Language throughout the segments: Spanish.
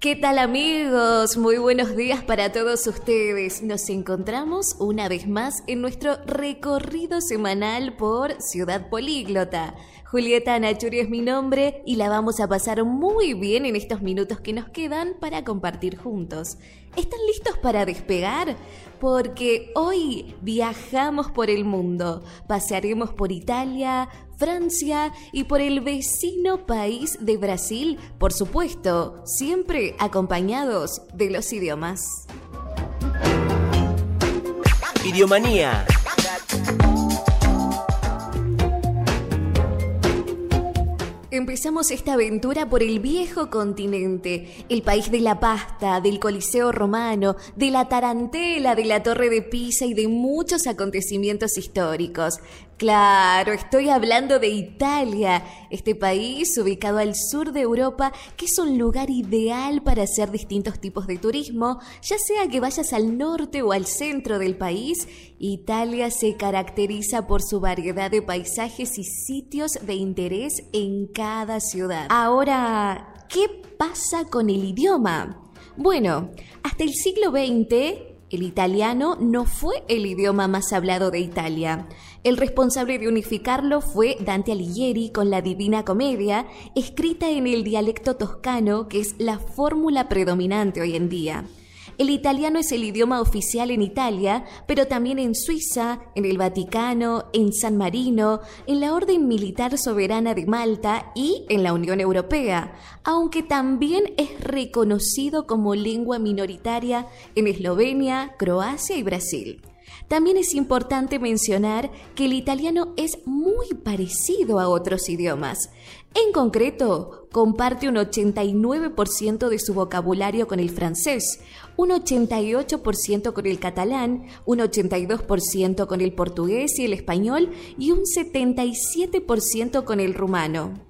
¿Qué tal amigos? Muy buenos días para todos ustedes. Nos encontramos una vez más en nuestro recorrido semanal por Ciudad Políglota. Julieta Nachuri es mi nombre y la vamos a pasar muy bien en estos minutos que nos quedan para compartir juntos. ¿Están listos para despegar? Porque hoy viajamos por el mundo. Pasearemos por Italia, Francia y por el vecino país de Brasil, por supuesto, siempre acompañados de los idiomas. Idiomanía. Empezamos esta aventura por el viejo continente, el país de la pasta, del Coliseo romano, de la tarantela, de la Torre de Pisa y de muchos acontecimientos históricos. Claro, estoy hablando de Italia, este país ubicado al sur de Europa, que es un lugar ideal para hacer distintos tipos de turismo, ya sea que vayas al norte o al centro del país. Italia se caracteriza por su variedad de paisajes y sitios de interés en cada ciudad. Ahora, ¿qué pasa con el idioma? Bueno, hasta el siglo XX el italiano no fue el idioma más hablado de Italia. El responsable de unificarlo fue Dante Alighieri con la Divina Comedia, escrita en el dialecto toscano, que es la fórmula predominante hoy en día. El italiano es el idioma oficial en Italia, pero también en Suiza, en el Vaticano, en San Marino, en la Orden Militar Soberana de Malta y en la Unión Europea, aunque también es reconocido como lengua minoritaria en Eslovenia, Croacia y Brasil. También es importante mencionar que el italiano es muy parecido a otros idiomas. En concreto, comparte un 89% de su vocabulario con el francés, un 88% con el catalán, un 82% con el portugués y el español y un 77% con el rumano.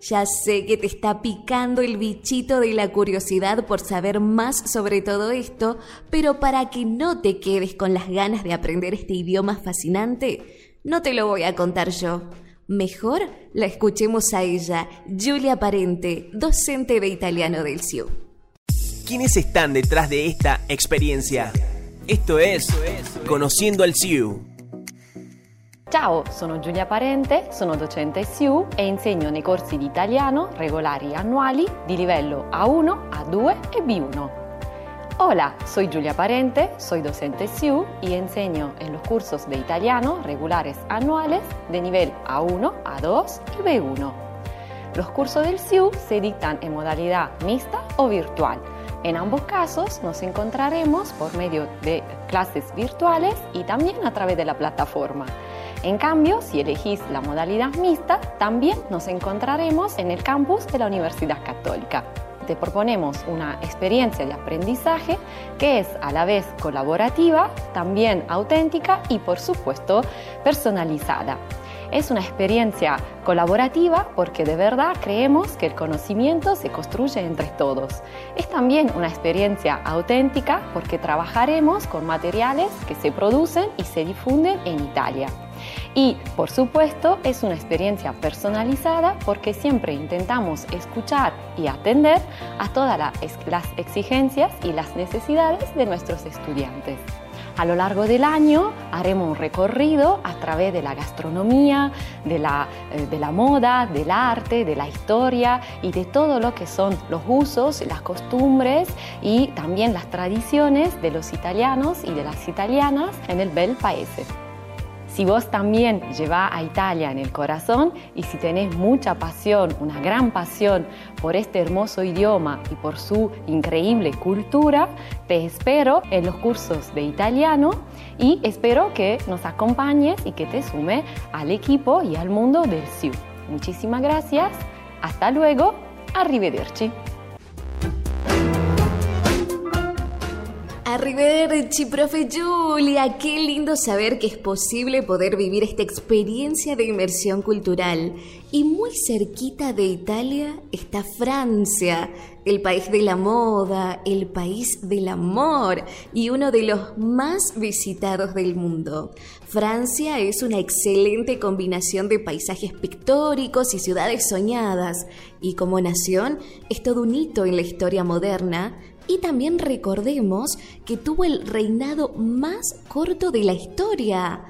Ya sé que te está picando el bichito de la curiosidad por saber más sobre todo esto, pero para que no te quedes con las ganas de aprender este idioma fascinante, no te lo voy a contar yo. Mejor la escuchemos a ella, Giulia Parente, docente de italiano del CIU. ¿Quiénes están detrás de esta experiencia? Esto es Conociendo al CIU. Ciao, sono Giulia Parente, sono docente SIU e insegno nei corsi di italiano regolari annuali di livello A1, A2 e B1. Hola, soy Giulia Parente, soy docente SIU y enseño en los cursos de italiano regulares anuales de nivel A1, A2 y B1. Los cursos del SIU se dictan en modalidad mixta o virtual. En ambos casos nos encontraremos por medio de clases virtuales y también a través de la plataforma. En cambio, si elegís la modalidad mixta, también nos encontraremos en el campus de la Universidad Católica te proponemos una experiencia de aprendizaje que es a la vez colaborativa, también auténtica y por supuesto personalizada. Es una experiencia colaborativa porque de verdad creemos que el conocimiento se construye entre todos. Es también una experiencia auténtica porque trabajaremos con materiales que se producen y se difunden en Italia. Y, por supuesto, es una experiencia personalizada porque siempre intentamos escuchar y atender a todas las exigencias y las necesidades de nuestros estudiantes. A lo largo del año haremos un recorrido a través de la gastronomía, de la, eh, de la, moda, del arte, de la historia y de todo lo que son los usos, las costumbres y también las tradiciones de los italianos y de las italianas en el bel paese. Si vos también llevas a Italia en el corazón y si tenés mucha pasión, una gran pasión por este hermoso idioma y por su increíble cultura, te espero en los cursos de italiano y espero que nos acompañes y que te sume al equipo y al mundo del SIU. Muchísimas gracias, hasta luego, arrivederci. Arrivederci, profe Julia. Qué lindo saber que es posible poder vivir esta experiencia de inmersión cultural. Y muy cerquita de Italia está Francia, el país de la moda, el país del amor y uno de los más visitados del mundo. Francia es una excelente combinación de paisajes pictóricos y ciudades soñadas, y como nación es todo un hito en la historia moderna y también recordemos que tuvo el reinado más corto de la historia,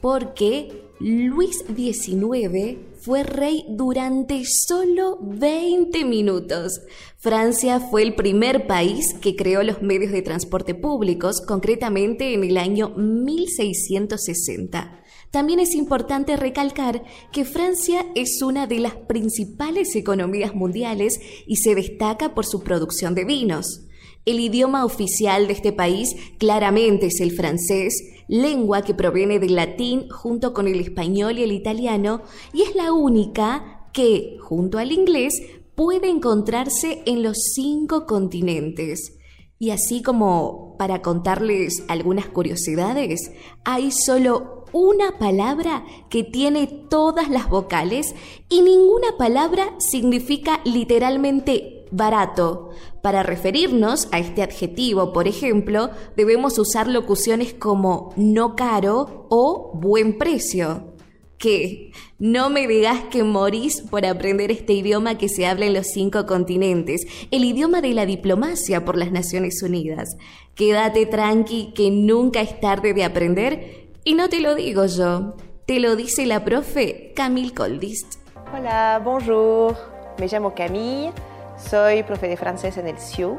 porque Luis XIX fue rey durante solo 20 minutos. Francia fue el primer país que creó los medios de transporte públicos, concretamente en el año 1660. También es importante recalcar que Francia es una de las principales economías mundiales y se destaca por su producción de vinos. El idioma oficial de este país claramente es el francés, lengua que proviene del latín junto con el español y el italiano, y es la única que, junto al inglés, puede encontrarse en los cinco continentes. Y así como para contarles algunas curiosidades, hay solo una palabra que tiene todas las vocales y ninguna palabra significa literalmente barato. Para referirnos a este adjetivo, por ejemplo, debemos usar locuciones como no caro o buen precio. ¿Qué? No me digas que morís por aprender este idioma que se habla en los cinco continentes, el idioma de la diplomacia por las Naciones Unidas. Quédate tranqui que nunca es tarde de aprender y no te lo digo yo, te lo dice la profe Camille Coldist. Hola, bonjour. Me llamo Camille. Soy profe de francés en el CIU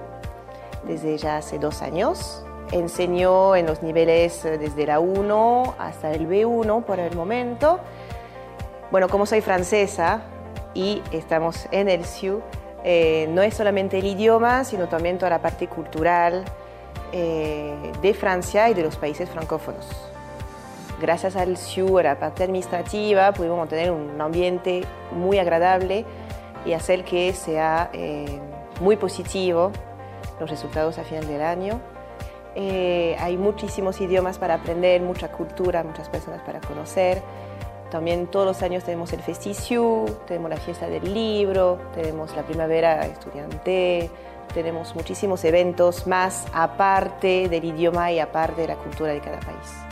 desde ya hace dos años. Enseño en los niveles eh, desde la 1 hasta el B1 por el momento. Bueno, como soy francesa y estamos en el CIU, eh, no es solamente el idioma, sino también toda la parte cultural eh, de Francia y de los países francófonos. Gracias al CIU, a la parte administrativa, pudimos mantener un ambiente muy agradable y hacer que sea eh, muy positivo los resultados a final del año. Eh, hay muchísimos idiomas para aprender, mucha cultura, muchas personas para conocer. También todos los años tenemos el Festiciu, tenemos la fiesta del libro, tenemos la primavera estudiante, tenemos muchísimos eventos más aparte del idioma y aparte de la cultura de cada país.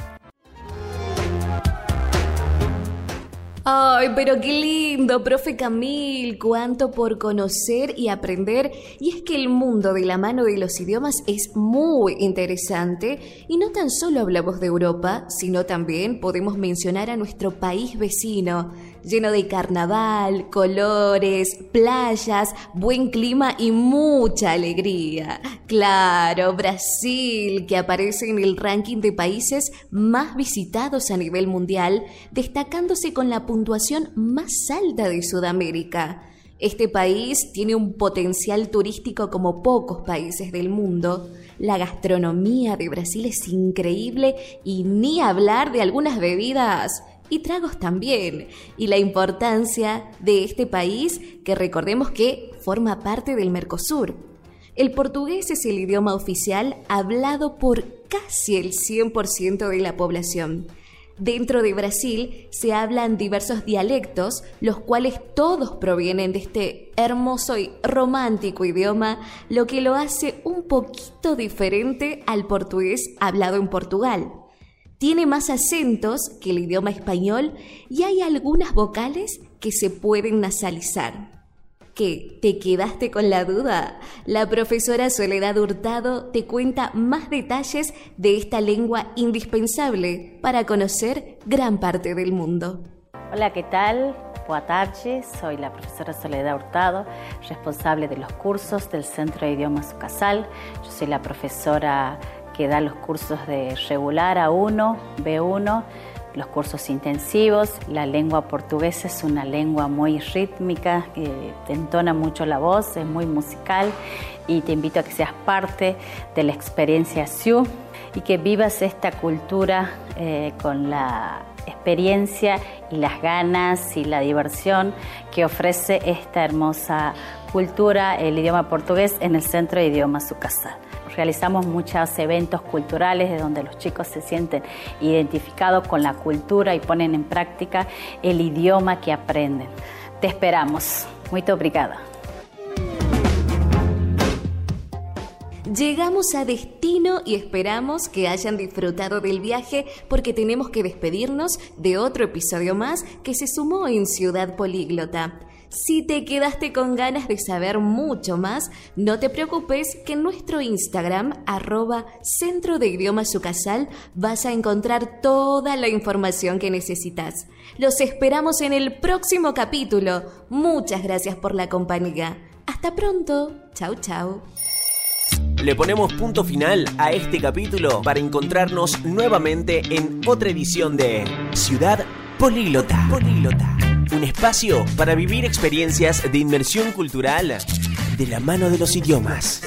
Ay, pero qué lindo, profe Camil, cuánto por conocer y aprender. Y es que el mundo de la mano de los idiomas es muy interesante y no tan solo hablamos de Europa, sino también podemos mencionar a nuestro país vecino lleno de carnaval, colores, playas, buen clima y mucha alegría. Claro, Brasil, que aparece en el ranking de países más visitados a nivel mundial, destacándose con la puntuación más alta de Sudamérica. Este país tiene un potencial turístico como pocos países del mundo. La gastronomía de Brasil es increíble y ni hablar de algunas bebidas y tragos también, y la importancia de este país que recordemos que forma parte del Mercosur. El portugués es el idioma oficial hablado por casi el 100% de la población. Dentro de Brasil se hablan diversos dialectos, los cuales todos provienen de este hermoso y romántico idioma, lo que lo hace un poquito diferente al portugués hablado en Portugal. Tiene más acentos que el idioma español y hay algunas vocales que se pueden nasalizar. ¿Qué? ¿Te quedaste con la duda? La profesora Soledad Hurtado te cuenta más detalles de esta lengua indispensable para conocer gran parte del mundo. Hola, ¿qué tal? Buenas tardes, soy la profesora Soledad Hurtado, responsable de los cursos del Centro de Idiomas Casal. Yo soy la profesora que da los cursos de regular A1, B1, los cursos intensivos. La lengua portuguesa es una lengua muy rítmica, que te entona mucho la voz, es muy musical y te invito a que seas parte de la experiencia SIU y que vivas esta cultura eh, con la experiencia y las ganas y la diversión que ofrece esta hermosa cultura, el idioma portugués, en el Centro de Idiomas Sucasal realizamos muchos eventos culturales de donde los chicos se sienten identificados con la cultura y ponen en práctica el idioma que aprenden. Te esperamos. Muy obrigada. Llegamos a destino y esperamos que hayan disfrutado del viaje porque tenemos que despedirnos de otro episodio más que se sumó en Ciudad Políglota. Si te quedaste con ganas de saber mucho más, no te preocupes que en nuestro Instagram, arroba Centro de Idioma Sucasal, vas a encontrar toda la información que necesitas. Los esperamos en el próximo capítulo. Muchas gracias por la compañía. Hasta pronto. Chau, chau. Le ponemos punto final a este capítulo para encontrarnos nuevamente en otra edición de Ciudad Políglota. Políglota. Un espacio para vivir experiencias de inmersión cultural de la mano de los idiomas.